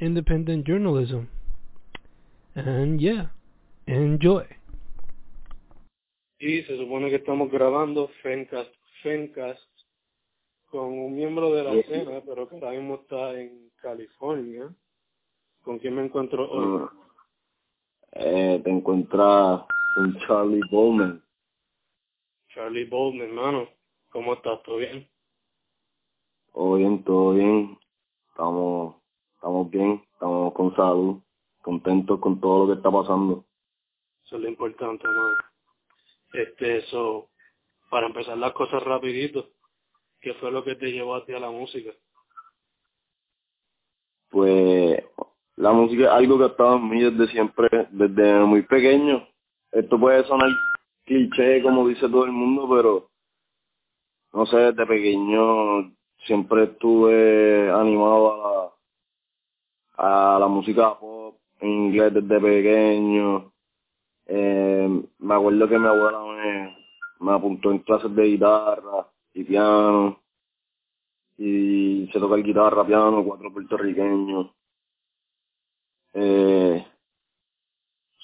independent journalism. And yeah, enjoy. Y se supone que estamos grabando Fencast, Fencast con un miembro de la escena, pero que ahora mismo está en California. ¿Con quién me encuentro hoy? Ah, eh, te encuentras con Charlie Bowman. Charlie Bowman, hermano. ¿Cómo estás? ¿Todo bien? Todo bien, todo bien. Estamos, estamos bien, estamos con salud, contentos con todo lo que está pasando. Eso es lo importante, hermano. Este, eso, para empezar las cosas rapidito, ¿qué fue lo que te llevó a ti a la música? Pues la música es algo que ha estado en mí desde siempre, desde muy pequeño. Esto puede sonar cliché, como dice todo el mundo, pero no sé, desde pequeño siempre estuve animado a la, a la música pop en inglés desde pequeño. Eh, me acuerdo que mi abuela me, me apuntó en clases de guitarra y piano y se toca el guitarra, piano, cuatro puertorriqueños. Eh,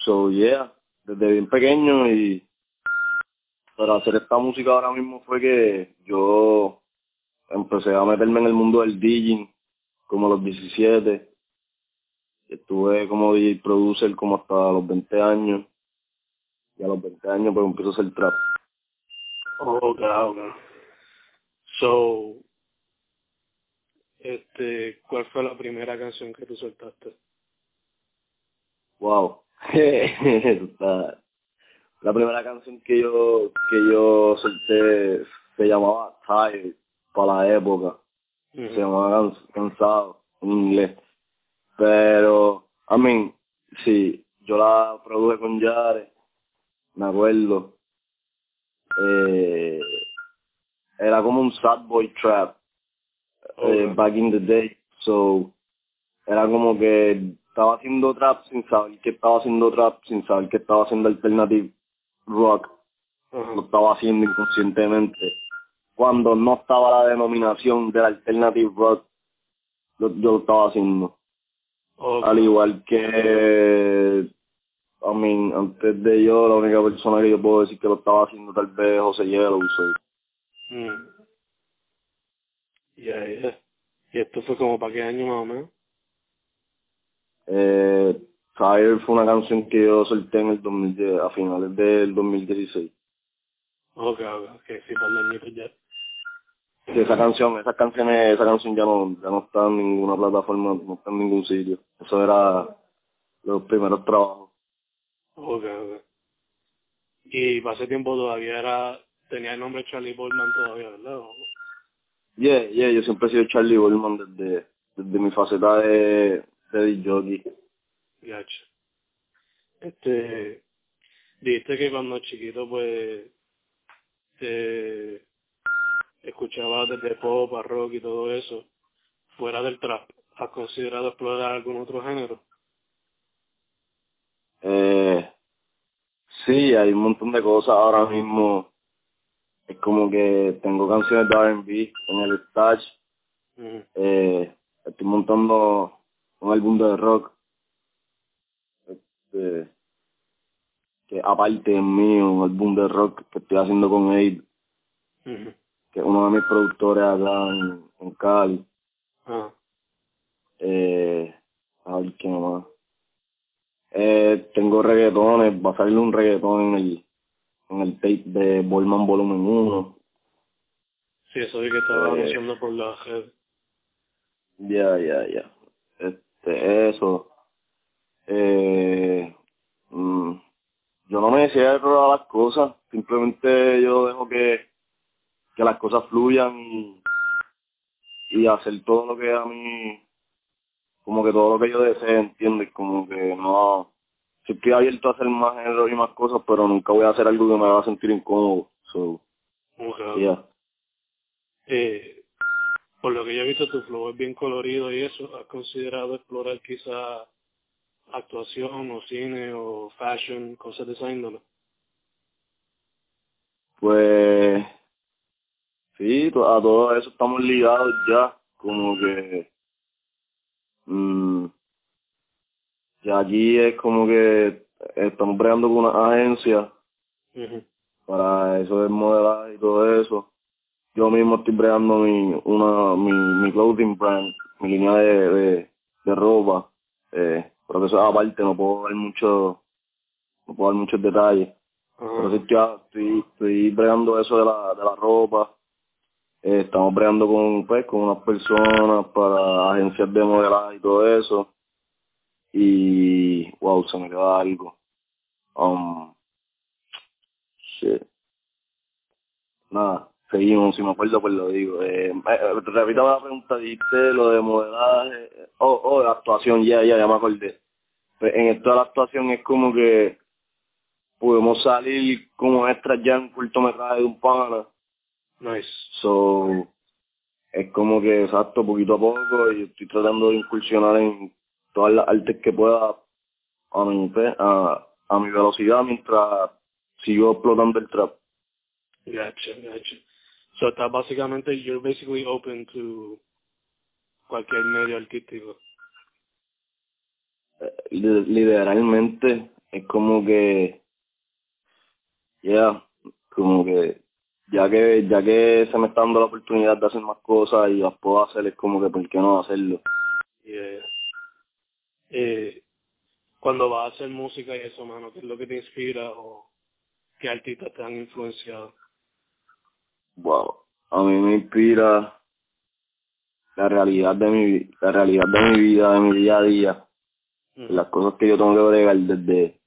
so yeah, desde bien pequeño y para hacer esta música ahora mismo fue que yo empecé a meterme en el mundo del DJing como los 17. Estuve como DJ producer como hasta los 20 años. Y a los 20 años pues empiezo a hacer trap. Oh, claro, claro. So, este, ¿cuál fue la primera canción que tú soltaste? Wow. la primera canción que yo que yo solté se llamaba Tired para la época. Se llamaba Cansado en inglés. Pero, I mean, sí, yo la produje con Yare, me acuerdo. Eh, era como un sad boy trap eh, back in the day. So, era como que estaba haciendo trap sin saber que estaba haciendo trap, sin saber que estaba haciendo alternative rock. Lo estaba haciendo inconscientemente cuando no estaba la denominación del alternative rock, yo, lo estaba haciendo. Al igual que, I mean, antes de yo, la única persona que yo puedo decir que lo estaba haciendo tal vez José Yellow. So. Mm. Ya, ya. ¿Y esto fue como para qué año más o menos? Eh, Fire fue una canción que yo solté en el 2010, a finales del 2016. Ok, ok, ok, sí, para el año ya. Sí, esa canción, esas canciones, esa canción ya no, ya no está en ninguna plataforma, no está en ningún sitio. Eso era los primeros trabajos. Ok, ok. Y para ese tiempo todavía era, tenía el nombre Charlie Bollman todavía, ¿verdad? Yeah, yeah, yo siempre he sido Charlie Bollman desde, desde mi faceta de, de jockey. Gacho. Este, dijiste que cuando chiquito pues te escuchaba desde pop a rock y todo eso, fuera del trap, ¿has considerado explorar algún otro género? Eh, sí, hay un montón de cosas ahora mismo. Es como que tengo canciones de R&B en el stage. eh, estoy montando un álbum de rock. Este, que aparte es mío, un álbum de rock que estoy haciendo con Aid que es uno de mis productores acá en, en Cali. Ah. Eh, a ver qué más. Eh, tengo reggaetones, va a salir un reggaetón en el, en el tape de Bolman Volumen 1. Sí, eso vi que estaba Eh. anunciando por la red. Ya, ya, ya. Este, eso. Eh, mm, yo no me cierro a las cosas, simplemente yo dejo que, que las cosas fluyan y, y hacer todo lo que a mí, como que todo lo que yo desee, ¿entiendes? Como que no, si estoy abierto a hacer más género y más cosas, pero nunca voy a hacer algo que me haga sentir incómodo. So, yeah. eh, por lo que yo he visto, tu flow es bien colorido y eso. ¿Has considerado explorar quizá actuación o cine o fashion, cosas de esa índole? Pues sí, a todo eso estamos ligados ya, como que mm, ya allí es como que estamos bregando con una agencia para eso de modelaje y todo eso. Yo mismo estoy bregando mi, una, mi, mi clothing brand, mi línea de, de, de ropa, eh, pero eso aparte, no puedo dar mucho, no puedo dar muchos detalles. Pero sí ya estoy, estoy bregando eso de la, de la ropa. Eh, estamos bregando con, pues, con unas personas para agencias de modelaje y todo eso. Y, wow, se me queda algo. Um, shit. Nada, seguimos, si me acuerdo pues lo digo. Eh, eh, repito la pregunta, dijiste lo de modelaje, oh, oh, actuación, ya, ya, ya me acordé. Pues en esto de la actuación es como que podemos salir como extras ya en un cortometraje de un pana. Nice. So, es como que, exacto, poquito a poco, y estoy tratando de incursionar en todas las artes que pueda a mi, a, a mi velocidad mientras sigo explotando el trap. Gotcha, gotcha. So, está básicamente, you're basically open to cualquier medio artístico. Eh, literalmente, es como que, ya, como que, ya que, ya que se me está dando la oportunidad de hacer más cosas y las puedo hacer, es como que, ¿por qué no hacerlo? Yeah. Eh, cuando vas a hacer música y eso, mano, ¿qué es lo que te inspira o qué artistas te han influenciado? Wow, a mí me inspira la realidad de mi la realidad de mi vida, de mi día a día, las cosas que yo tengo que bregar desde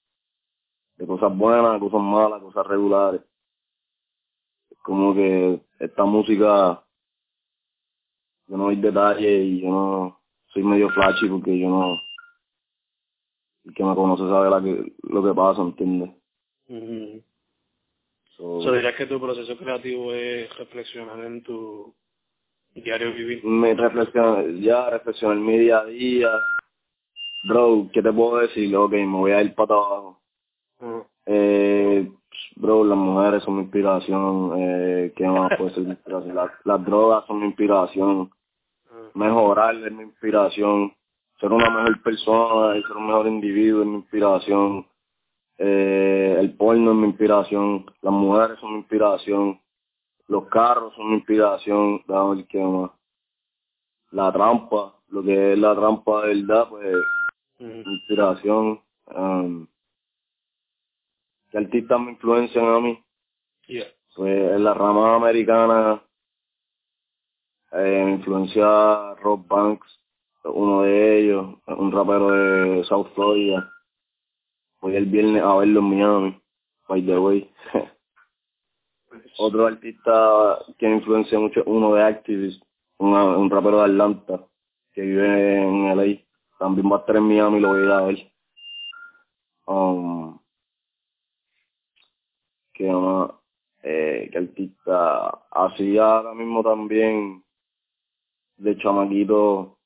de cosas buenas, cosas malas, cosas regulares. Como que esta música yo no doy detalles y yo no soy medio flashy porque yo no el que me conoce sabe la que, lo que pasa, ¿entiendes? So, dirías que tu proceso creativo es reflexionar en tu diario vivir. Me reflexiono, ya reflexionar mi día a día. Bro, ¿qué te puedo decir? Ok, me voy a ir para abajo. eh, bro, las mujeres son mi inspiración. Eh, ¿Qué más puede ser mi inspiración? Las, las drogas son mi inspiración. Mejorar es mi inspiración ser una mejor persona y ser un mejor individuo es mi inspiración. Eh, el porno es mi inspiración, las mujeres son mi inspiración, los carros son mi inspiración, ver qué más. La trampa, lo que es la trampa de verdad, pues, mi inspiración. Um, ¿Qué artistas me influencian a mí? Pues en la rama americana eh, me influencia Rob Banks, uno de ellos, un rapero de South Florida. Voy el viernes a verlo en Miami, by the way. Otro artista que me influencia mucho uno de Activist, un rapero de Atlanta, que vive en LA. También va a estar en Miami, lo voy a ir a ver. Um, que más, eh, que artista, así ahora mismo también, de chamaquito,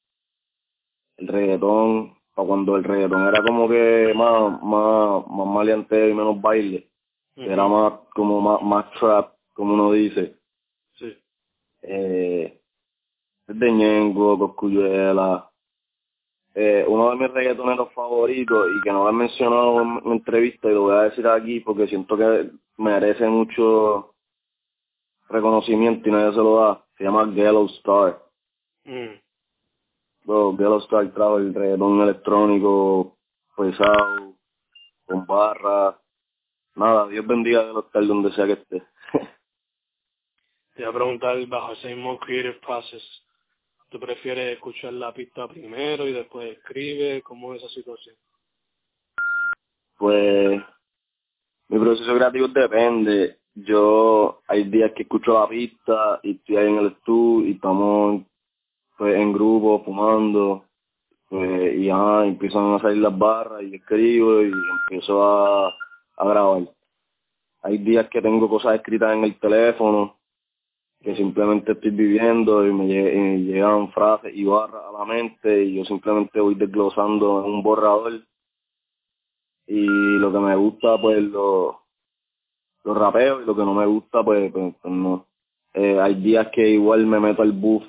el reggaetón, para cuando el reggaetón era como que más, más, más maleanteo y menos baile, era más como más, más trap, como uno dice. Sí. Eh, de Ñengo, Coscuyuela, eh, uno de mis reggaetoneros favoritos y que no lo he mencionado en mi entrevista y lo voy a decir aquí porque siento que merece mucho reconocimiento y nadie se lo da, se llama Yellow Star. Mm bro, Ghetto Star trajo el reggaetón electrónico pesado, con barra. Nada, Dios bendiga Ghetto Star donde sea que esté. Te voy a preguntar, bajo ese mismo creative process, ¿tú prefieres escuchar la pista primero y después escribe? ¿Cómo es esa situación? Pues, mi proceso creativo depende. Yo, hay días que escucho la pista y estoy ahí en el estudio y estamos pues en grupo, fumando, pues, y ya empiezan a salir las barras y escribo y empiezo a, a grabar. Hay días que tengo cosas escritas en el teléfono que simplemente estoy viviendo y me, llegan frases y barras a la mente y yo simplemente voy desglosando en un borrador y lo que me gusta pues lo, lo rapeo y lo que no me gusta pues, pues, pues no. Eh, hay días que igual me meto al buff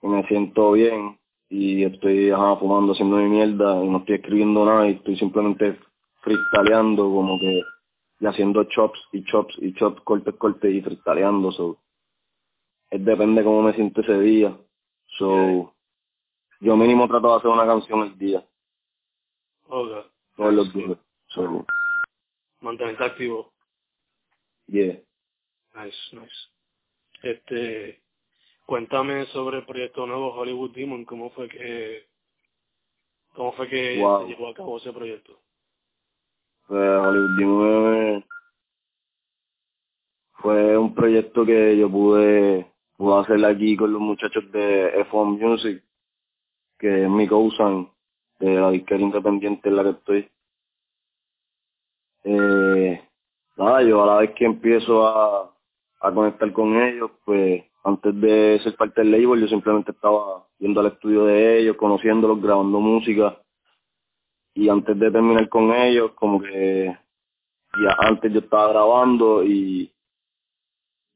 y me siento bien y estoy ajá, fumando, haciendo mi mierda y no estoy escribiendo nada y estoy simplemente freestyleando como que y haciendo chops y chops y chops, cortes, cortes y freestyleando. So, es depende cómo me siento ese día. So, yo mínimo trato de hacer una canción el día. Okay. Todos los días. So, Mantenerte activo. Yeah. Nice, nice. Este, cuéntame sobre el proyecto nuevo Hollywood Demon, cómo fue que, cómo fue que wow. se llevó a cabo ese proyecto. Pues Hollywood Demon fue un proyecto que yo pude a hacer aquí con los muchachos de F1 Music, que es mi cousin de la disquera independiente en la que estoy. Eh, nada, yo a la vez que empiezo a, a conectar con ellos, pues antes de ser parte del label, yo simplemente estaba yendo al estudio de ellos, conociéndolos, grabando música. Y antes de terminar con ellos, como que ya antes yo estaba grabando y,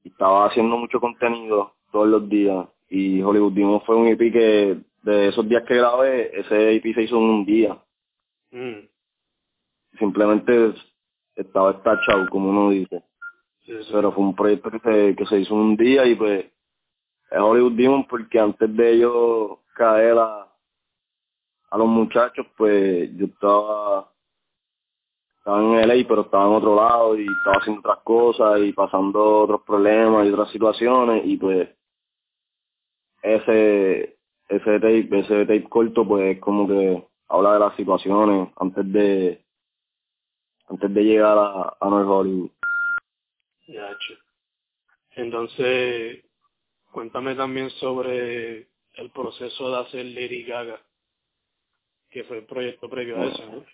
estaba haciendo mucho contenido todos los días. Y Hollywood Demon fue un EP que de esos días que grabé, ese EP se hizo en un día. Mm. Simplemente estaba estachado, como uno dice. Sí, sí. Pero fue un proyecto que se, que se hizo en un día y pues es Hollywood Demon porque antes de ellos caer a, a los muchachos, pues yo estaba estaba en LA, pero estaba en otro lado y estaba haciendo otras cosas y pasando otros problemas y otras situaciones y pues ese ese tape, ese tape corto pues como que habla de las situaciones antes de antes de llegar a, a North Hollywood. Ya, Entonces, cuéntame también sobre el proceso de hacer Lady Gaga, que fue el proyecto previo a eso, ¿no?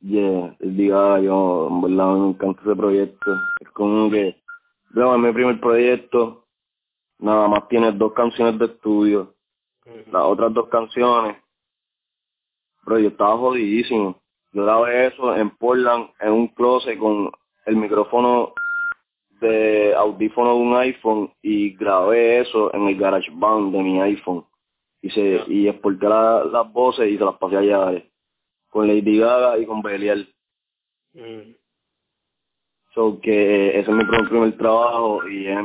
Yeah, Lady Gaga, yo en verdad me encanta ese proyecto. Es como que, veo, es mi primer proyecto, nada más tiene dos canciones de estudio. Las otras dos canciones, pero yo estaba jodidísimo. Yo grabé eso en Portland, en un closet con el micrófono de audífono de un iPhone y grabé eso en el GarageBand de mi iPhone. Y se y exporté la, las voces y se las pasé allá con Lady Gaga y con Belial. Mm. So que ese es mi primer trabajo y es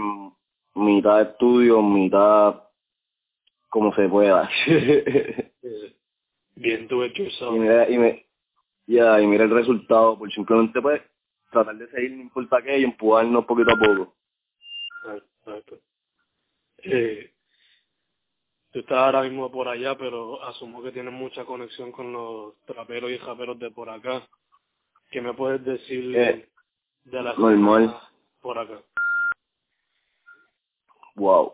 mitad de estudio, mitad como se pueda. Bien do it yourself. y mira, y me, ya, y mira el resultado, por simplemente pues tratar de seguir, no importa qué, y empujarnos poquito a poco. Exacto. Eh, tú estás ahora mismo por allá, pero asumo que tienes mucha conexión con los traperos y japeros de por acá. ¿Qué me puedes decir Eh, de la normal. por acá? Wow.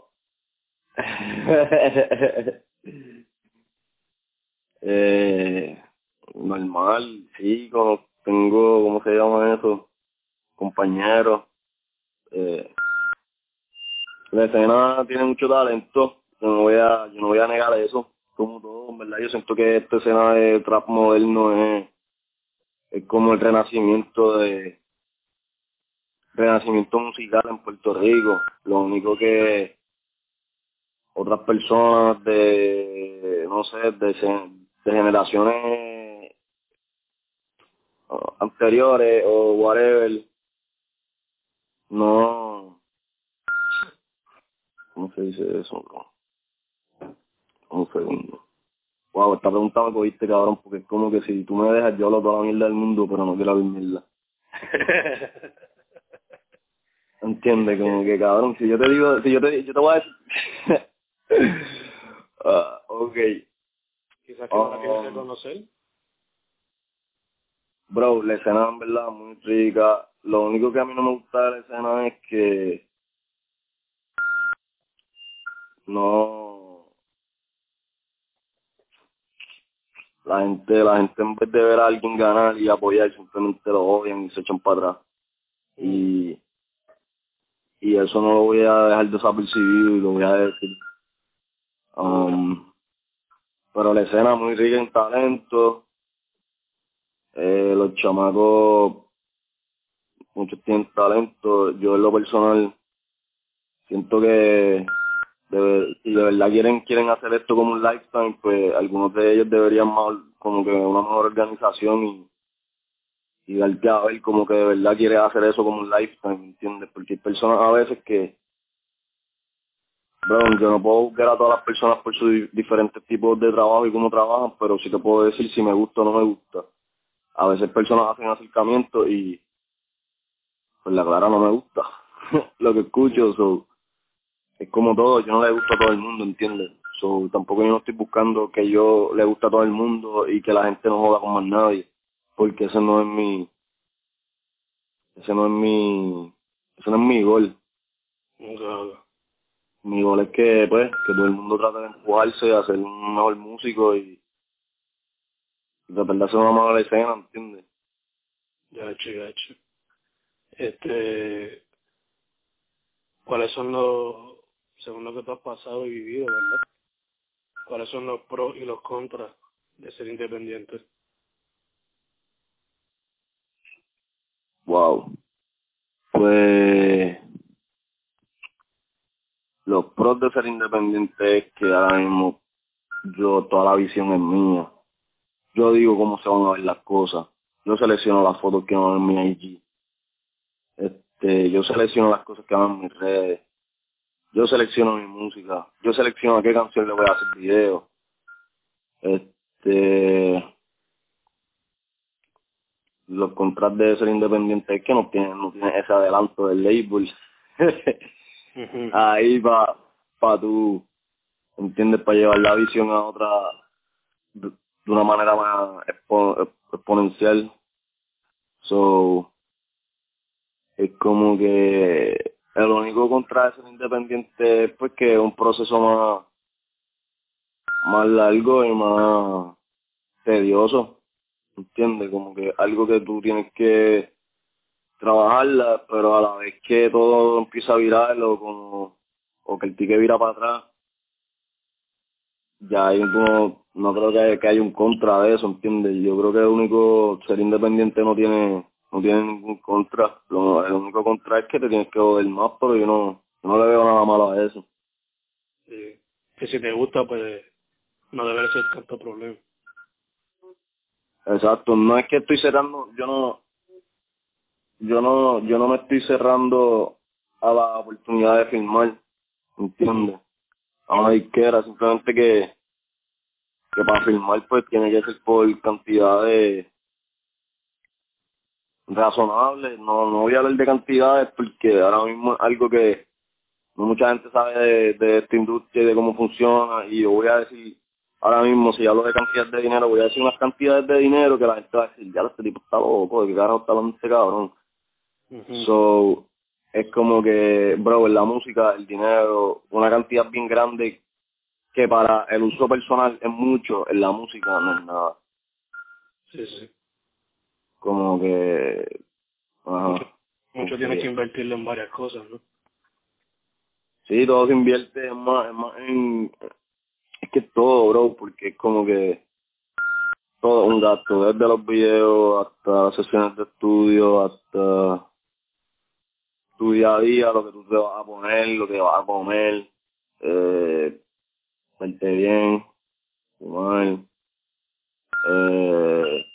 eh, normal, sí, como tengo, ¿cómo se llama eso? Compañeros. Eh, la escena tiene mucho talento, yo no voy a, yo no voy a negar eso, como todo, en verdad yo siento que esta escena de trap moderno es, es como el renacimiento de renacimiento musical en Puerto Rico, lo único que otras personas de, no sé, de, de generaciones anteriores o whatever, no, ¿cómo se dice eso? Bro? Un segundo. Wow, esta pregunta me cogiste, cabrón, porque es como que si tú me dejas, yo hablo toda la mierda del mundo, pero no quiero hablar mierda. ¿Entiendes? Como que, cabrón, si yo te digo, si yo te, yo te voy a decir... Ok. Quizás que no la Um, quieres reconocer. Bro, la escena en verdad muy rica. Lo único que a mí no me gusta de la escena es que no la gente, la gente en vez de ver a alguien ganar y apoyar, simplemente lo odian y se echan para atrás. Y, y eso no lo voy a dejar desapercibido y lo voy a decir. Um, pero la escena muy rica en talento. Eh, los chamacos, muchos tienen talento. Yo en lo personal siento que si de verdad quieren quieren hacer esto como un lifetime, pues algunos de ellos deberían más como que una mejor organización y y darte a ver como que de verdad quiere hacer eso como un lifetime, ¿entiendes? Porque hay personas a veces que, bueno, yo no puedo buscar a todas las personas por sus diferentes tipos de trabajo y cómo trabajan, pero sí te puedo decir si me gusta o no me gusta. A veces personas hacen acercamiento y, pues la clara no me gusta lo que escucho, so, es como todo, yo no le gusta a todo el mundo, ¿entiendes? So, tampoco yo no estoy buscando que yo le guste a todo el mundo y que la gente no joda con más nadie porque ese no es mi ese no es mi ese no es mi gol mi gol es que pues que todo el mundo trate de empujarse a ser un mejor músico y, tratar de hacer una mejor escena ¿entiendes? Gacho, gacho. Este, ¿cuáles son los, según lo que tú has pasado y vivido, verdad? ¿Cuáles son los pros y los contras de ser independiente? Wow. Pues los pros de ser independiente es que ahora mismo yo toda la visión es mía. Yo digo cómo se van a ver las cosas. Yo selecciono las fotos que van en mi IG. Este, yo selecciono las cosas que van en mis redes. Yo selecciono mi música. Yo selecciono a qué canción le voy a hacer video. Este, los contratos de ser independiente es que no tienen, no tienen ese adelanto del label. Ahí va para tú, ¿entiendes? Para llevar la visión a otra, de, una manera más exponencial. So, es como que el único contra ser independiente es pues que es un proceso más, más largo y más tedioso ¿entiendes? Como que algo que tú tienes que trabajarla, pero a la vez que todo empieza a virar o como o que el ticket vira para atrás, ya hay un, no creo que, haya, que haya un contra de eso, ¿entiendes? Yo creo que el único ser independiente no tiene no tiene ningún contra, lo, el único contra es que te tienes que joder más, pero yo no, no le veo nada malo a eso. Sí. Que si te gusta, pues no debe ser tanto problema. Exacto, no es que estoy cerrando, yo no, yo no, yo no me estoy cerrando a la oportunidad de filmar, ¿entiendes? A una disquera, simplemente que, que para filmar pues tiene que ser por cantidad de razonable, no, no voy a hablar de cantidades porque ahora mismo es algo que no mucha gente sabe de, de esta industria y de cómo funciona y yo voy a decir ahora mismo, si hablo de cantidad de dinero, voy a decir unas cantidades de dinero que la gente va a decir, ya este tipo está loco, ¿de qué carajo está hablando este cabrón? So, es como que, bro, en la música, el dinero, una cantidad bien grande que para el uso personal es mucho, en la música no es nada. Sí, sí. Como que... Ajá. Mucho, mucho tienes que invertirlo en varias cosas, ¿no? Sí, todo se invierte más, más en, es que todo, bro, porque es como que todo un gasto, desde los videos hasta las sesiones de estudio, hasta tu día a día, lo que tú te vas a poner, lo que vas a comer, eh, verte bien, fumar, eh,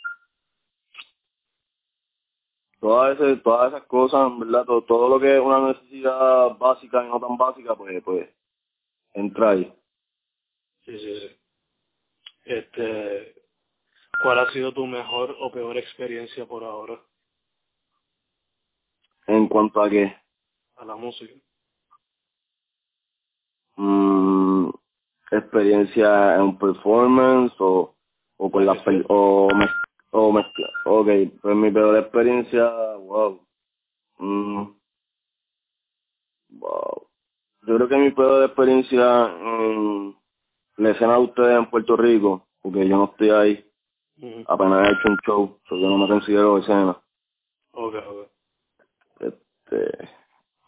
todas esas, todas esas cosas, ¿verdad? Todo, todo lo que es una necesidad básica y no tan básica, pues, pues, entra ahí. Sí, sí, sí. Este, ¿cuál ha sido tu mejor o peor experiencia por ahora? ¿En cuanto a qué? A la música. Mm, experiencia en performance o, o con la o, me, o mezcla. Ok, pues mi peor experiencia, wow. Mm, wow. Yo creo que mi peor experiencia en la escena de ustedes en Puerto Rico, porque yo no estoy ahí, Apenas he hecho un show, so yo no me considero escena. Ok, ok. Este,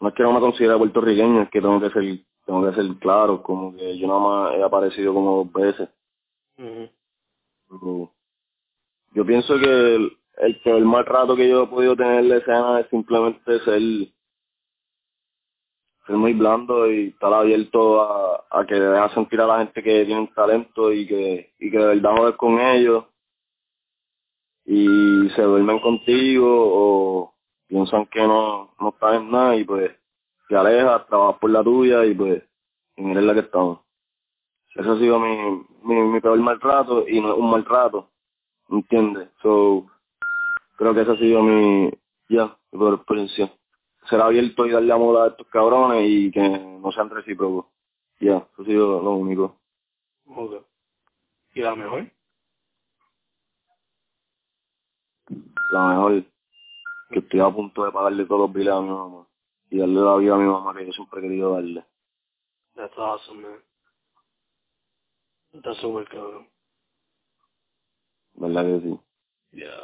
no es que no me considere puertorriqueño, es que tengo que ser, tengo que ser claro, como que yo nada más he aparecido como dos veces. yo pienso que el, el peor maltrato que yo he podido tener en la escena es simplemente ser ser muy blando y estar abierto a, a que deja sentir a la gente que tiene talento y que, y que de verdad joder con ellos y se duermen contigo o piensan que no, no están en nada y pues te alejas, trabajas por la tuya y pues y mira la que estamos. Eso ha sido mi, mi, mi peor maltrato y no es un maltrato, ¿entiendes? So, creo que esa ha sido mi, ya, mi peor experiencia ser abierto y darle amor a estos cabrones y que no sean recíprocos. Ya, eso ha sido lo único. Okay. ¿Y la mejor? La mejor, que estoy a punto de pagarle todos los biles a mi mamá y darle la vida a mi mamá que yo siempre he querido darle. That's awesome, man. That's super cabrón. ¿Verdad que sí? Yeah.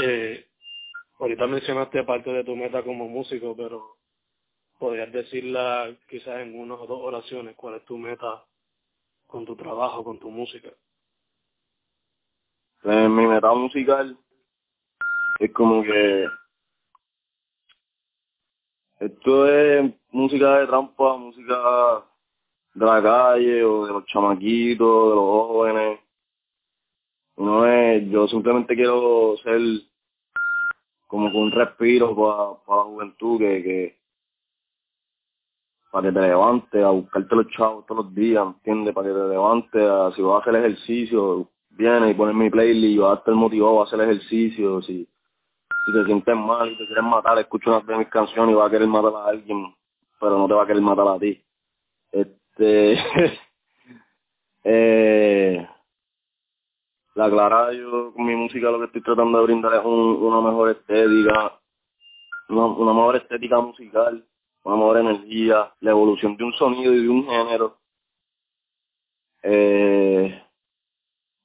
Eh, ahorita mencionaste parte de tu meta como músico, pero podrías decirla quizás en una o dos oraciones, cuál es tu meta con tu trabajo, con tu música. Pues mi meta musical es como que esto es música de trampa, música de la calle o de los chamaquitos, de los jóvenes. No es, yo simplemente quiero ser como un respiro para la juventud que, que para que te levantes a buscarte los chavos todos los días, ¿entiendes? Para que te levantes, a, si vas a hacer ejercicio, vienes y pones mi playlist y vas a estar motivado a hacer ejercicio, si, si te sientes mal y te quieres matar, escucha una de mis canciones y vas a querer matar a alguien, pero no te va a querer matar a ti. Este, eh, la clara yo con mi música lo que estoy tratando de brindar es un, una mejor estética, una, una mejor estética musical, una mejor energía, la evolución de un sonido y de un género, eh,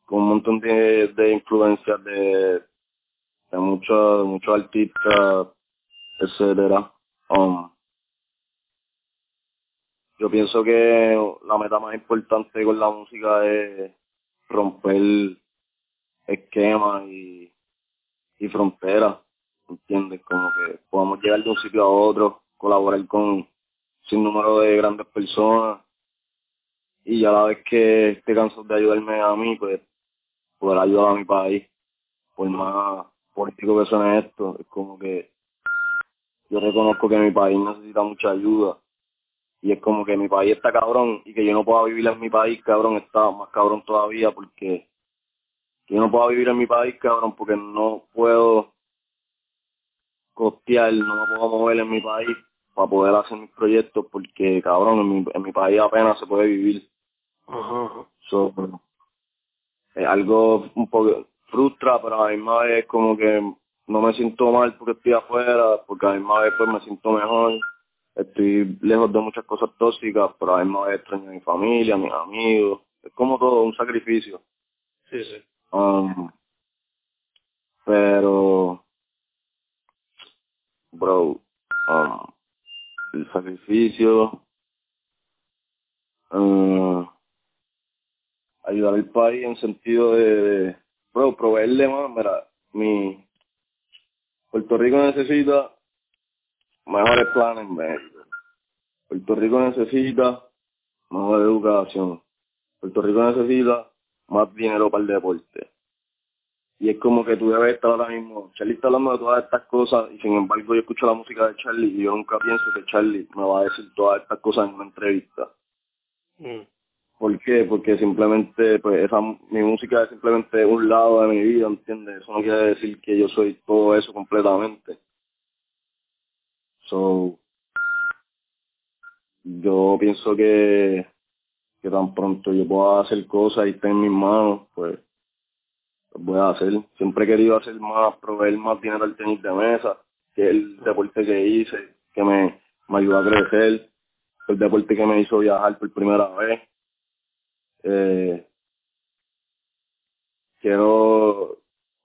con un montón de, de influencias de, de muchos muchos artistas, etcétera. Um, yo pienso que la meta más importante con la música es romper esquemas y, y fronteras, ¿entiendes? Como que podamos llegar de un sitio a otro, colaborar con sin número de grandes personas y a la vez que esté cansado de ayudarme a mí, pues poder ayudar a mi país, por más político que suene esto, es como que yo reconozco que mi país necesita mucha ayuda y es como que mi país está cabrón y que yo no pueda vivir en mi país, cabrón, está más cabrón todavía porque yo no puedo vivir en mi país, cabrón, porque no puedo costear, no me puedo mover en mi país para poder hacer mis proyectos porque, cabrón, en mi, en mi país apenas se puede vivir. Ajá. So, es algo un poco frustra, pero a la misma vez como que no me siento mal porque estoy afuera, porque a la misma vez pues me siento mejor. Estoy lejos de muchas cosas tóxicas, pero a la misma vez extraño a mi familia, a mis amigos. Es como todo un sacrificio. Sí, sí. Um, pero, bro, um, el sacrificio, uh, ayudar al país en sentido de, de, bro, proveerle más, mira, mi, Puerto Rico necesita mejores planes médicos. Puerto Rico necesita mejor educación. Puerto Rico necesita más dinero para el deporte. Y es como que tú debes estar ahora mismo, Charlie está hablando de todas estas cosas y sin embargo yo escucho la música de Charlie y yo nunca pienso que Charlie me va a decir todas estas cosas en una entrevista. Mm. ¿Por qué? Porque simplemente, pues esa, mi música es simplemente un lado de mi vida, ¿entiendes? Eso no quiere decir que yo soy todo eso completamente. So, yo pienso que, que tan pronto yo pueda hacer cosas y esté en mis manos, pues, pues voy a hacer. Siempre he querido hacer más, proveer más dinero al tenis de mesa, que es el deporte que hice, que me, me ayudó a crecer, el deporte que me hizo viajar por primera vez. Eh, quiero,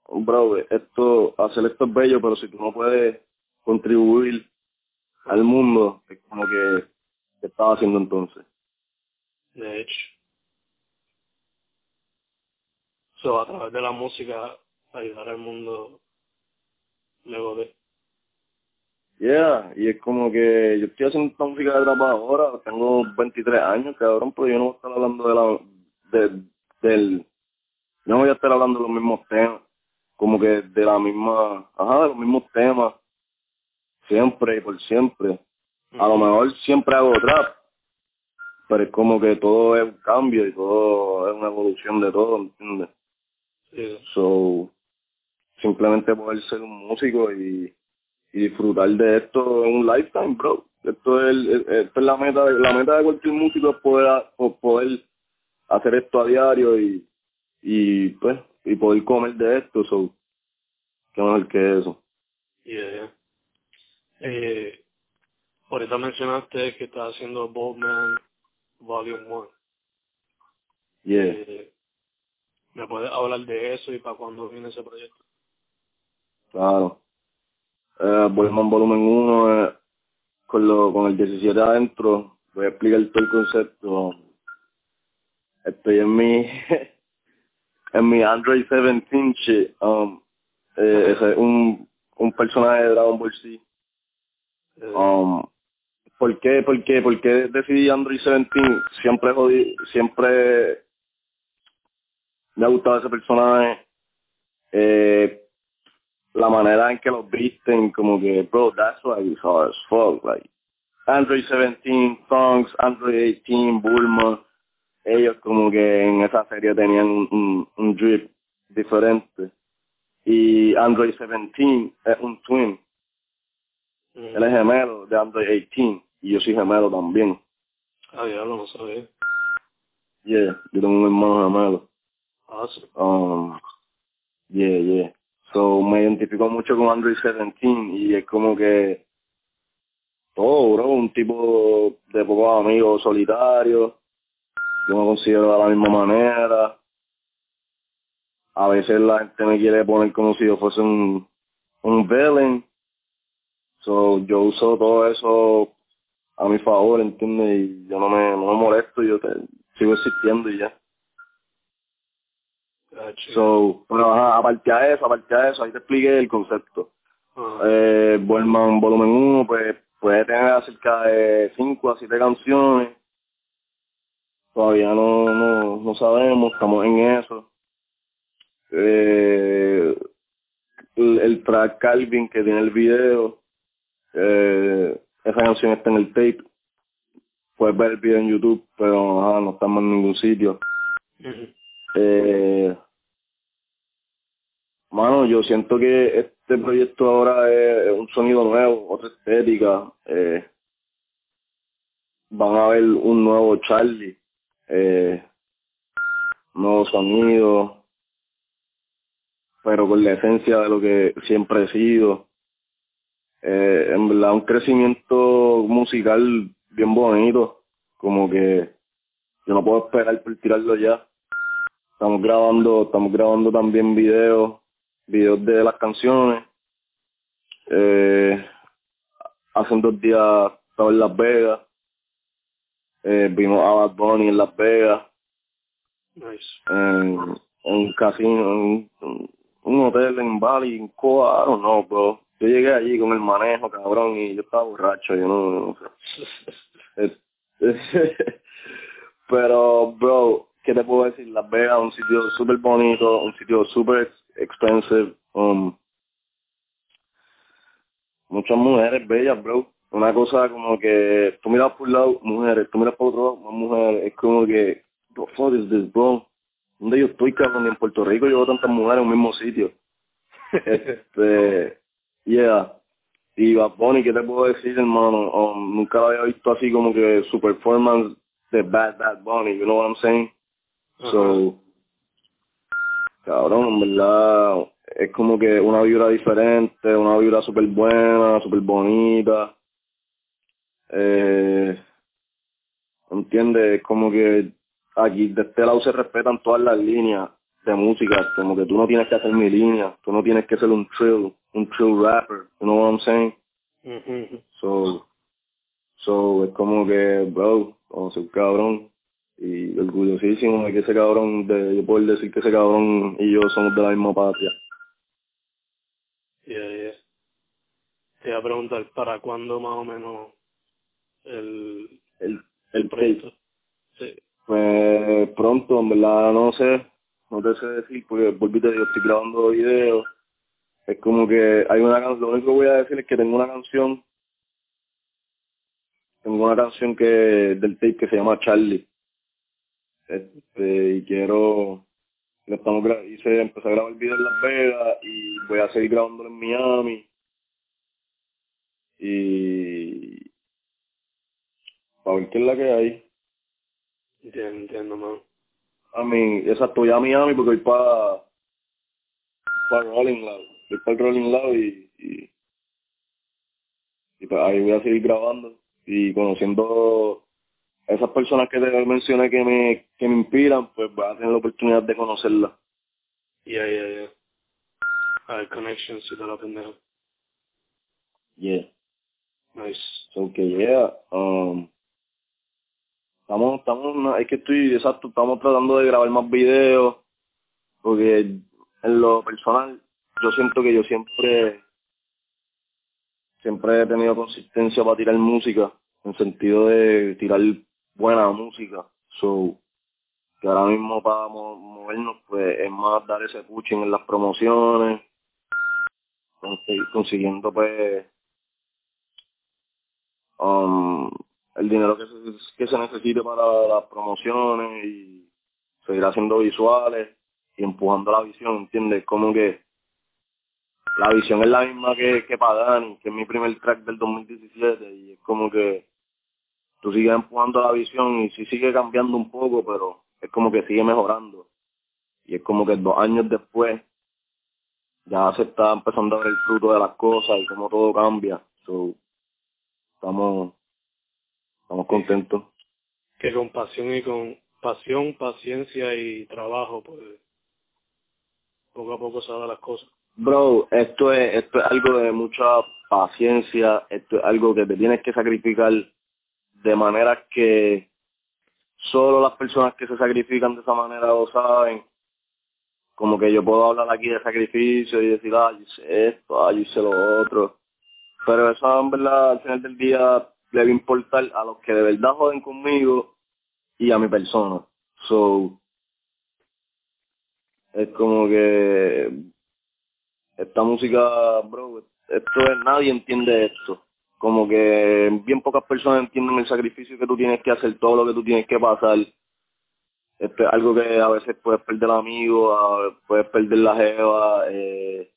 bro, esto, hacer esto es bello, pero si tú no puedes contribuir al mundo, es como que, ¿qué estaba haciendo entonces? De hecho. So, a través de la música, ayudar al mundo luego de... Yeah, y es como que yo estoy haciendo esta música de trap ahora, tengo 23 años, cabrón, pero yo no voy a estar hablando de la, de, del, no voy a estar hablando de los mismos temas, como que de la misma, ajá, de los mismos temas, siempre y por siempre. A lo mejor siempre hago trap, pero es como que todo es un cambio y todo es una evolución de todo, ¿entiendes? Sí. So, simplemente poder ser un músico y, y disfrutar de esto en un lifetime, bro. Esto es, el- esto es la meta, la meta de cualquier músico es poder, po- poder hacer esto a diario y, y pues, y poder comer de esto, so, qué mejor que eso. Yeah. Eh, ahorita mencionaste que estás haciendo Boldman Volume 1. Yeah. Eh, ¿Me puedes hablar de eso y para cuándo viene ese proyecto? Claro. Eh, Boyman Volumen 1, eh, con, lo, con el 17 adentro, voy a explicar todo el concepto. Estoy en mi, en mi Android 17 shit. Um, eh, es un, un personaje de Dragon Ball Z. Eh, Um, ¿Por qué? ¿Por qué? ¿Por qué decidí Android 17? Siempre jodí, siempre me ha gustado ese personaje. Eh, la manera en que los visten, como que, bro, that's why it's hard as fuck, like, Android 17, Songs, Android 18, Bulma, ellos como que en esa serie tenían un, un, un drip diferente. Y Android 17 es un twin, mm. él es gemelo de Android 18, y yo soy gemelo también. Ah, ya lo no sabía. Yeah, yo tengo un hermano gemelo. Awesome. Um, yeah, yeah. So me identifico mucho con Android 17 y es como que todo, bro, un tipo de pocos amigos solitarios. Yo me considero de la misma manera. A veces la gente me quiere poner como si yo fuese un, un villain. So yo uso todo eso a mi favor, ¿entiendes? Y yo no me, no me molesto, yo te- sigo existiendo y ya. So, pero ajá, aparte de eso, aparte de eso, ahí te expliqué el concepto. Ah, Eh, Volumen 1, pues puede tener cerca de 5 a 7 canciones. Todavía no, no, no sabemos, estamos en eso. Eh, el, el track Calvin que tiene el video, eh, esa canción está en el tape. Puedes ver el video en YouTube, pero ajá, no estamos en ningún sitio. Eh, mano, yo siento que este proyecto ahora es, un sonido nuevo, otra estética. Eh, van a ver un nuevo Charlie, eh, nuevo sonido, pero con la esencia de lo que siempre he sido. Eh, en verdad, un crecimiento musical bien bonito, como que yo no puedo esperar por tirarlo ya. Estamos grabando, estamos grabando también videos, videos de las canciones. Eh, hace dos días estaba en Las Vegas, eh, vimos a Bad Bunny en Las Vegas, Nice. en, en un casino, en un, un hotel en Bali, en Coa, I don't know, bro. Yo llegué allí con el manejo, cabrón, y yo estaba borracho, yo no, no sé. Pero, bro, ¿qué te puedo decir? Las Vegas, un sitio súper bonito, un sitio súper expensive, um, muchas mujeres bellas, bro. Una cosa como que tú miras por un lado, mujeres, tú miras por otro lado, más mujeres. Es como que, what the fuck is this, bro? ¿Dónde yo estoy, cabrón? En Puerto Rico yo veo tantas mujeres en un mismo sitio. Este, yeah. Y Bad Bunny, ¿qué te puedo decir, hermano? Um, nunca lo había visto así como que su performance de Bad Bad Bunny, you know what I'm saying? So, cabrón, en verdad, es como que una vibra diferente, una vibra súper buena, súper bonita. Eh, ¿Entiendes? Es como que aquí de este lado se respetan todas las líneas. de música, como que tú no tienes que hacer mi línea, tú no tienes que ser un trill, un trill rapper, you know what I'm saying? So, so, es como que, bro, como ser cabrón, orgullosísimo de que ese cabrón, de yo poder decir que ese cabrón y yo somos de la misma patria. Yeah, yeah. Te iba a preguntar, ¿para cuándo más o menos el, el, el proyecto? Sí. Pues pronto, en verdad, no sé, no te sé decir, porque volví te digo, estoy grabando videos. Es como que hay una canción, lo único que voy a decir es que tengo una canción, tengo una canción que del tape que se llama Charlie. Este, y quiero, estamos hice, empecé a grabar el video en Las Vegas y voy a seguir grabándolo en Miami. Y para ver qué es la que hay. Entiendo, entiendo, man. A mí, exacto, voy a Miami porque voy para para Rolling Loud. Voy para el Rolling Loud y, y, y pues ahí voy a seguir grabando y conociendo esas personas que te mencioné que me, que me inspiran, pues voy a tener la oportunidad de conocerlas. Yeah, yeah, yeah. Hay connections y la pendeja. Yeah. Nice. So que yeah, um, estamos, estamos, es que estoy, exacto, estamos tratando de grabar más videos, porque en lo personal, yo siento que yo siempre, siempre he tenido consistencia para tirar música, en sentido de tirar buena música, so, que ahora mismo para movernos, pues, es más dar ese pushing en las promociones, consiguiendo, pues, um, el dinero que se, necesite para las promociones y seguir haciendo visuales y empujando la visión, ¿entiendes? Como que la visión es la misma que, que Pagani, que es mi primer track del 2017 y es como que tú sigues empujando la visión y sí sigue cambiando un poco, pero es como que sigue mejorando. Y es como que dos años después ya se está empezando a ver el fruto de las cosas y cómo todo cambia. So, estamos estamos contentos. Que con pasión y con pasión, paciencia y trabajo, pues poco a poco se dan las cosas. Bro, esto es, esto es algo de mucha paciencia, esto es algo que te tienes que sacrificar de manera que solo las personas que se sacrifican de esa manera lo saben. Como que yo puedo hablar aquí de sacrificio y decir, ah, yo hice esto, ah, yo hice lo otro. Pero eso en verdad al final del día debe importar a los que de verdad joden conmigo y a mi persona. So, es como que esta música, bro, esto es, nadie entiende esto. Como que bien pocas personas entienden el sacrificio que tú tienes que hacer, todo lo que tú tienes que pasar. Esto es algo que a veces puedes perder amigos, puedes perder la jeva. Eh.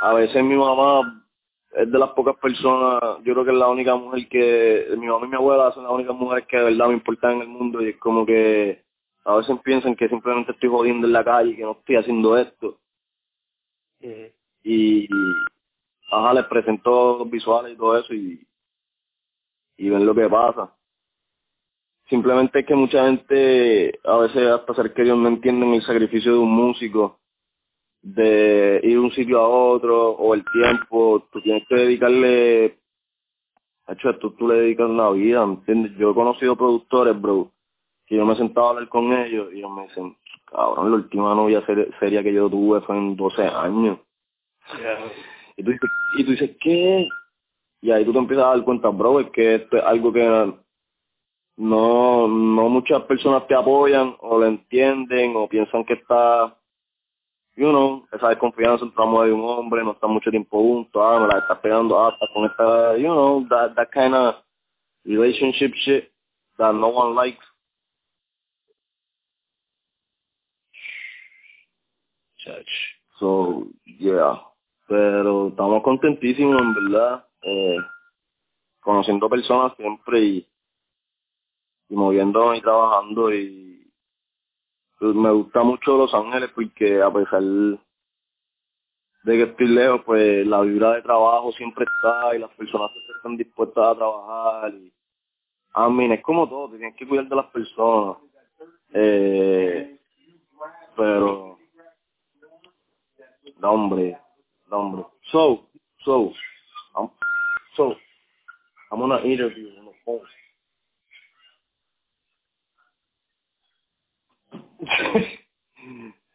A veces mi mamá es de las pocas personas, yo creo que es la única mujer que, mi mamá y mi abuela son las únicas mujeres que de verdad me importan en el mundo y es como que a veces piensan que simplemente estoy jodiendo en la calle, que no estoy haciendo esto. Y, ajá, les presento los visuales y todo eso y, y ven lo que pasa. Simplemente es que mucha gente, a veces hasta ser queridos no entienden el sacrificio de un músico de ir de un sitio a otro o el tiempo, tú tienes que dedicarle, hecho esto tú le dedicas una vida, entiendes? Yo he conocido productores, bro, que yo me he sentado a hablar con ellos y ellos me dicen, cabrón, la última novia seria que yo tuve fue en 12 años. Y, tú dices, y tú dices, ¿qué? Y ahí tú te empiezas a dar cuenta, bro, es que esto es algo que no, no muchas personas te apoyan o lo entienden o piensan que está you know, esa desconfianza entre la mujer y un hombre, no está mucho tiempo juntos, ah, me la está pegando hasta con esta, you know, that, that kind of relationship shit that no one likes. Church. So, yeah. Pero estamos contentísimos, en verdad, eh, conociendo personas siempre y, y moviéndonos y trabajando y pues, me gusta mucho Los Ángeles porque a pesar de que estoy lejos, pues la vibra de trabajo siempre está y las personas están dispuestas a trabajar. Y, a mí es como todo, tienes que cuidar de las personas. Eh, pero, no hombre, So, so, I'm, so, I'm on an interview on the phone.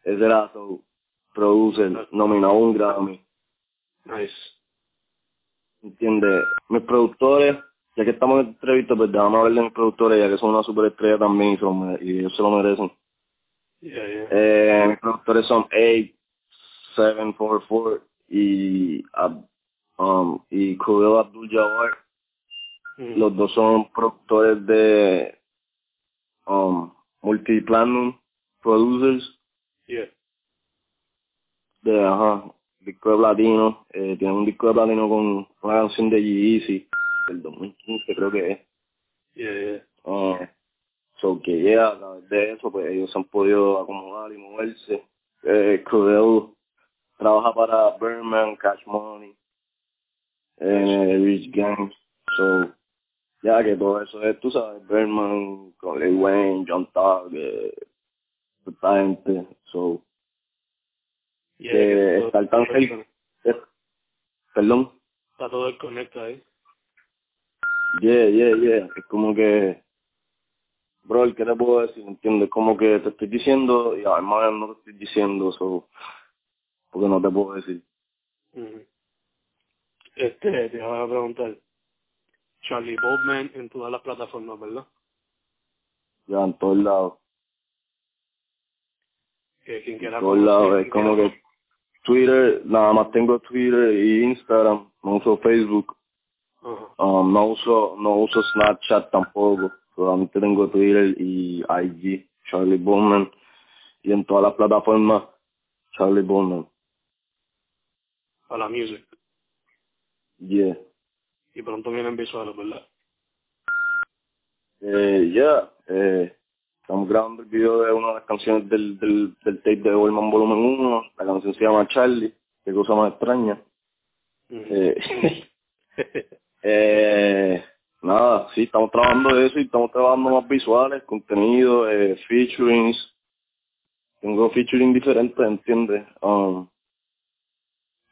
Ese era so, producer, nominado un Grammy. Nice. ¿Entiendes? Mis productores, ya que estamos en entrevista, pues déjame hablarle a mis productores, ya que son una superestrella también y, son, y ellos se lo merecen. Yeah, yeah. Eh, mis productores son 8744 y, Ab- um, y Khalil Abdul Jabbar. Mm. Los dos son productores de um, Multiplatinum Producers Yeah. de ajá, disco de platino. Eh, tienen un disco de platino con una canción de G-Eazy del 2015 creo que es. Yeah, yeah. Ah, so que yeah, a través de eso pues ellos han podido acomodar y moverse. Eh, trabaja para Birdman, Cash Money, eh, Rich Gang. So, ya que todo eso es, tú sabes, Birdman, con Lil Wayne, John Tag, eh, esta gente. So, Yeah, que todo- estar tan todo cerca. el- eh, perdón. Está todo el conecto ahí. Yeah, yeah, yeah. Es como que, bro, ¿qué te puedo decir? ¿Entiendes? Como que te estoy diciendo y además no te estoy diciendo eso porque no te puedo decir. Ujú. Este, te iba a preguntar. Charlie Bowman en todas las plataformas, ¿verdad? Ya en todos lados. Que quien En quiera todos lados. Es como que Twitter, nada más tengo Twitter y Instagram. No uso Facebook. Um, no uso no uso Snapchat tampoco. Solamente tengo Twitter y IG. Charlie Bowman. Y en todas las plataformas, Charlie Bowman. A la music. Yeah. Y pronto vienen visuales, ¿verdad? Eh, ya, eh, estamos grabando el video de una de las canciones del, del, del tape de Goldman Volumen 1. La canción se llama Charlie, qué cosa más extraña. Eh, eh, nada, sí, estamos trabajando de eso y estamos trabajando más visuales, contenido, eh, featurings. Tengo featuring diferentes, ¿entiendes? Um,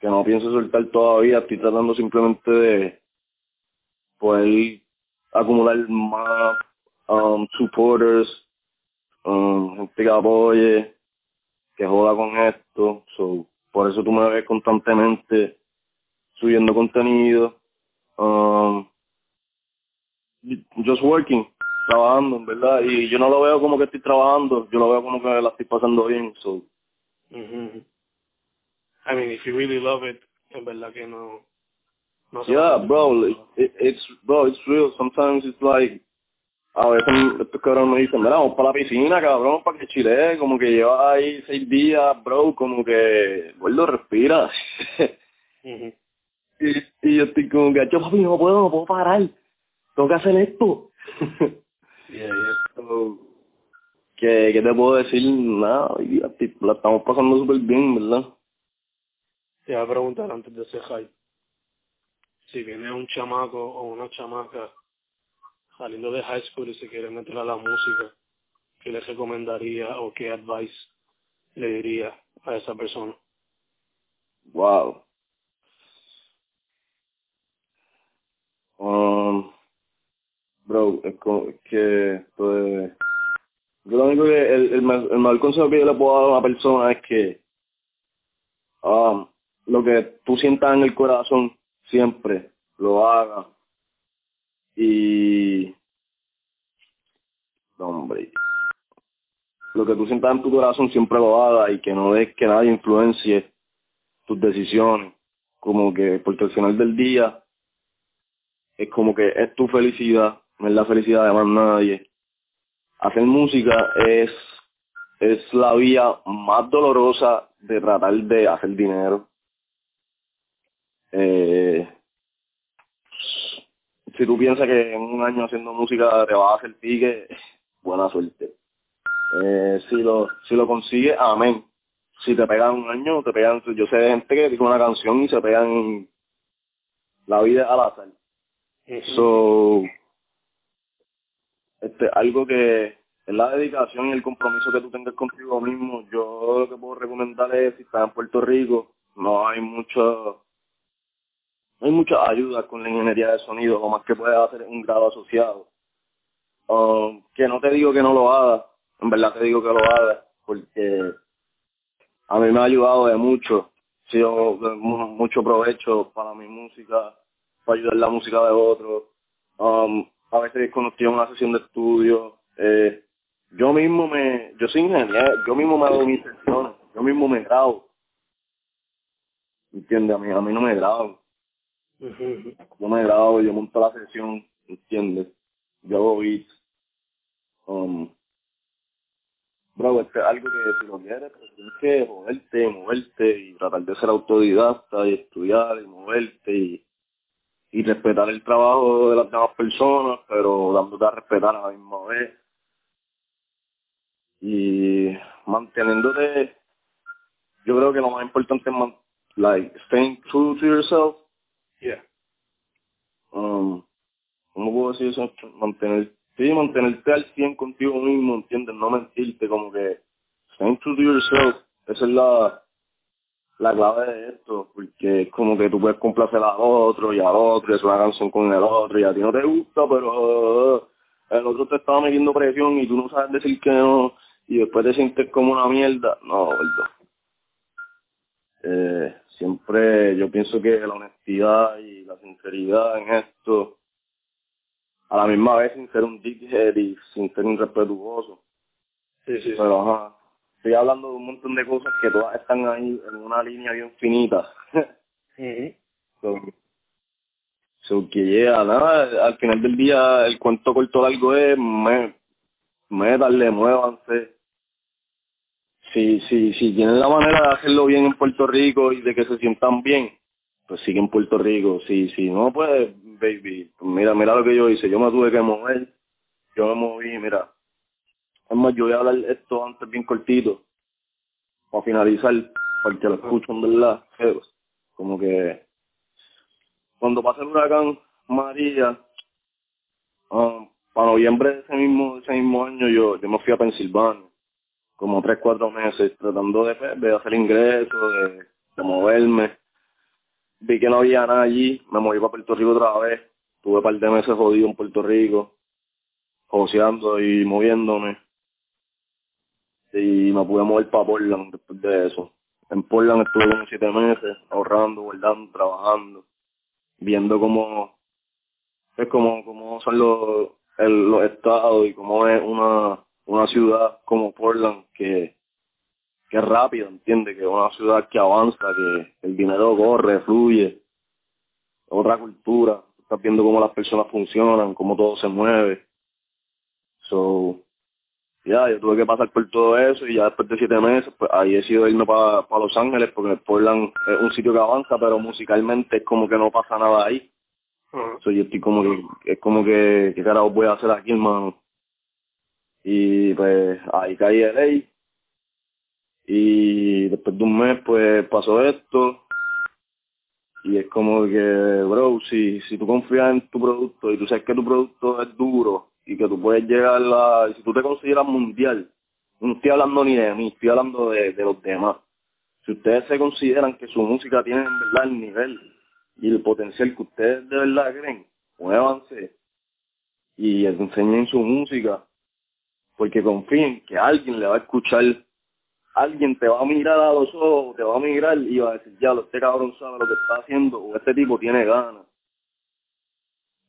que no pienso soltar todavía, estoy tratando simplemente de poder acumular más um, supporters, um, gente que apoye, que joda con esto. So, por eso tú me ves constantemente subiendo contenido. Um, just working, trabajando, en verdad. Y yo no lo veo como que estoy trabajando, yo lo veo como que la estoy pasando bien. So. I mean, if you really love it, en verdad que no... yeah, bro, it, it- it's, bro, it's real. Sometimes it's like, a veces estos cabrones me dicen, mira, vamos para la piscina, cabrón, para que chile, como que llevas ahí seis días, bro, como que, gordo, respira. Y, y yo estoy como que, yo, papi, no puedo, no puedo parar, tengo que hacer esto. Yeah, yeah. So, ¿qué, ¿Qué te puedo decir? Nada, la estamos pasando súper bien, ¿verdad? Te iba a preguntar antes de hype. Si viene un chamaco o una chamaca saliendo de high school y se quiere meter a la música, ¿qué le recomendaría o qué advice le diría a esa persona? Wow. Um, bro, es que, pues, yo lo único que, el, el, el mejor consejo que yo le puedo dar a una persona es que, um, lo que tú sientas en el corazón, siempre lo haga. Y, hombre, lo que tú sientas en tu corazón, siempre lo haga y que no dejes que nadie influencie tus decisiones. Como que, porque al final del día, es como que es tu felicidad, no es la felicidad de más nadie. Hacer música es, es la vía más dolorosa de tratar de hacer dinero. Eh, si tú piensas que en un año haciendo música te vas a hacer pique, buena suerte. Eh, si lo si lo consigues, amén. Si te pegan un año, te pegan, yo sé de gente que dice una canción y se pegan la vida al azar. So, este, algo que, es la dedicación y el compromiso que tú tengas contigo mismo. Yo lo que puedo recomendar es, si estás en Puerto Rico, no hay mucho, hay mucha ayuda con la ingeniería de sonido, lo más que puedes hacer es un grado asociado. Um, que no te digo que no lo hagas, en verdad te digo que lo hagas, porque a mí me ha ayudado de mucho, ha sido mucho provecho para mi música, para ayudar la música de otros. Um, a veces en una sesión de estudio, eh, yo mismo me, yo soy ingeniero, yo mismo me hago mis sesiones, yo mismo me grabo. ¿Entiendes? A mí, a mí no me grabo. Yo me grabo, yo monto la sesión, ¿entiendes? Yo hago beats. Um, bro, es algo que si lo quieres, pues tienes que moverte, moverte y tratar de ser autodidacta y estudiar y moverte y, respetar el trabajo de las demás personas, pero dándote a respetar a la misma vez y manteniéndote, yo creo que lo más importante es like staying true to yourself. Yeah. Um, ¿Cómo puedo decir eso? Mantener, sí, mantenerte al 100 contigo mismo, ¿entiendes? No mentirte, como que staying true to yourself. Esa es la, la clave de esto, porque es como que tú puedes complacer a otro y a otro, y es una canción con el otro, y a ti no te gusta, pero uh, el otro te estaba metiendo presión y tú no sabes decir que no, y después te sientes como una mierda. No, verdad. Eh, siempre yo pienso que la honestidad y la sinceridad en esto, a la misma vez sin ser un dickhead y sin ser un respetuoso. Sí, sí. Pero ajá, estoy hablando de un montón de cosas que todas están ahí en una línea bien finita. so, so que yeah, nada, al final del día el cuento corto largo es me, métanle, muévanse, si, si, si tienen la manera de hacerlo bien en Puerto Rico y de que se sientan bien, pues sigue en Puerto Rico. Si, si no, pues, baby, mira, mira lo que yo hice. Yo me tuve que mover, yo me moví, mira. Es más, yo voy a hablar esto antes bien cortito, para finalizar, para que lo escuchen, ¿verdad? Como que cuando pasa el huracán María, um, para noviembre de ese mismo, ese mismo año, yo, yo me fui a Pensilvania como tres, cuatro meses tratando de, de hacer ingresos, de, moverme. Vi que no había nada allí, me moví para Puerto Rico otra vez. Tuve un par de meses jodido en Puerto Rico, joseando y moviéndome. Y me pude mover para Portland después de eso. En Portland estuve como siete meses, ahorrando, guardando, trabajando, viendo cómo es como, cómo son los, el, los estados y cómo es una una ciudad como Portland que, que es rápida, entiende que es una ciudad que avanza, que el dinero corre, fluye, otra cultura, estás viendo cómo las personas funcionan, cómo todo se mueve. So, ya, yo tuve que pasar por todo eso y ya después de siete meses, pues ahí he decidido irme para Los Ángeles porque Portland es un sitio que avanza, pero musicalmente es como que no pasa nada ahí. So, yo estoy como que, es como que, ¿qué carajo voy a hacer aquí, hermano? Y pues ahí caí el ley. Y después de un mes pues pasó esto. Y es como que bro si si tú confías en tu producto y tú sabes que tu producto es duro y que tú puedes llegar a si tú te consideras mundial no estoy hablando ni de mí estoy hablando de, de los demás. Si ustedes se consideran que su música tiene en verdad el nivel y el potencial que ustedes de verdad creen muévanse y enseñen su música porque confíen que alguien le va a escuchar, alguien te va a mirar a los ojos, te va a mirar y va a decir, ya, este cabrón sabe lo que está haciendo, o este tipo tiene ganas.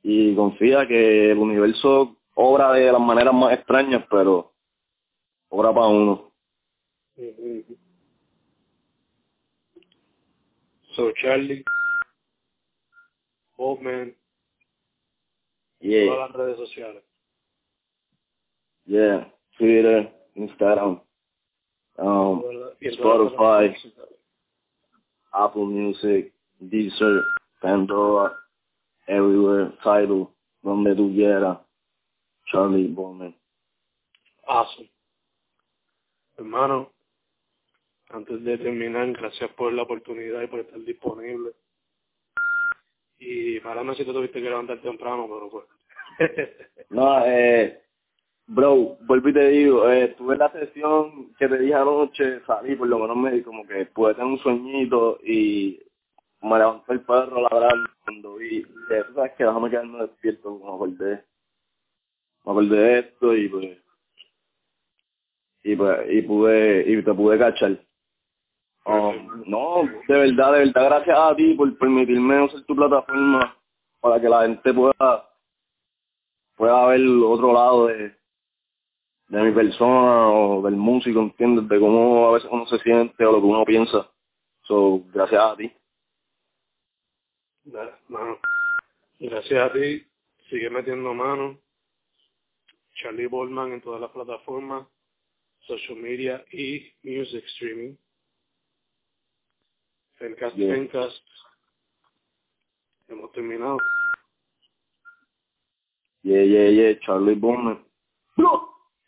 Y confía que el universo obra de las maneras más extrañas, pero obra para uno. So, Charlie, Bowman, yeah. todas las redes sociales. Yeah, Twitter, Instagram, um, Spotify, Apple Music, Deezer, Pandora, everywhere, Tidal, donde tú quieras, Charlie Bowman. Awesome. Hermano, antes de terminar, gracias por la oportunidad y por estar disponible. Y para no sé si tú tuviste que levantar temprano, pero pues. no, eh, Bro, vuelvo y te digo, eh, tuve la sesión que te dije anoche, salí, por lo menos me como que pude tener un sueñito y me levantó el perro ladrando cuando vi, dije, tú sabes que déjame quedarme despierto, como acordé, me acordé de esto y pues, y pues, y pude, y te pude cachar. Um, no, de verdad, de verdad, gracias a ti por permitirme usar tu plataforma para que la gente pueda, pueda ver el otro lado de, de mi persona o del músico, ¿entiendes? De cómo a veces uno se siente o lo que uno piensa. So, gracias a ti. Mano, gracias a ti. Sigue metiendo mano. Charlie Bolman en todas las plataformas, social media y music streaming. Fencast, yeah. Fencast. Hemos terminado. Yeah, yeah, yeah, Charlie Bolman. No.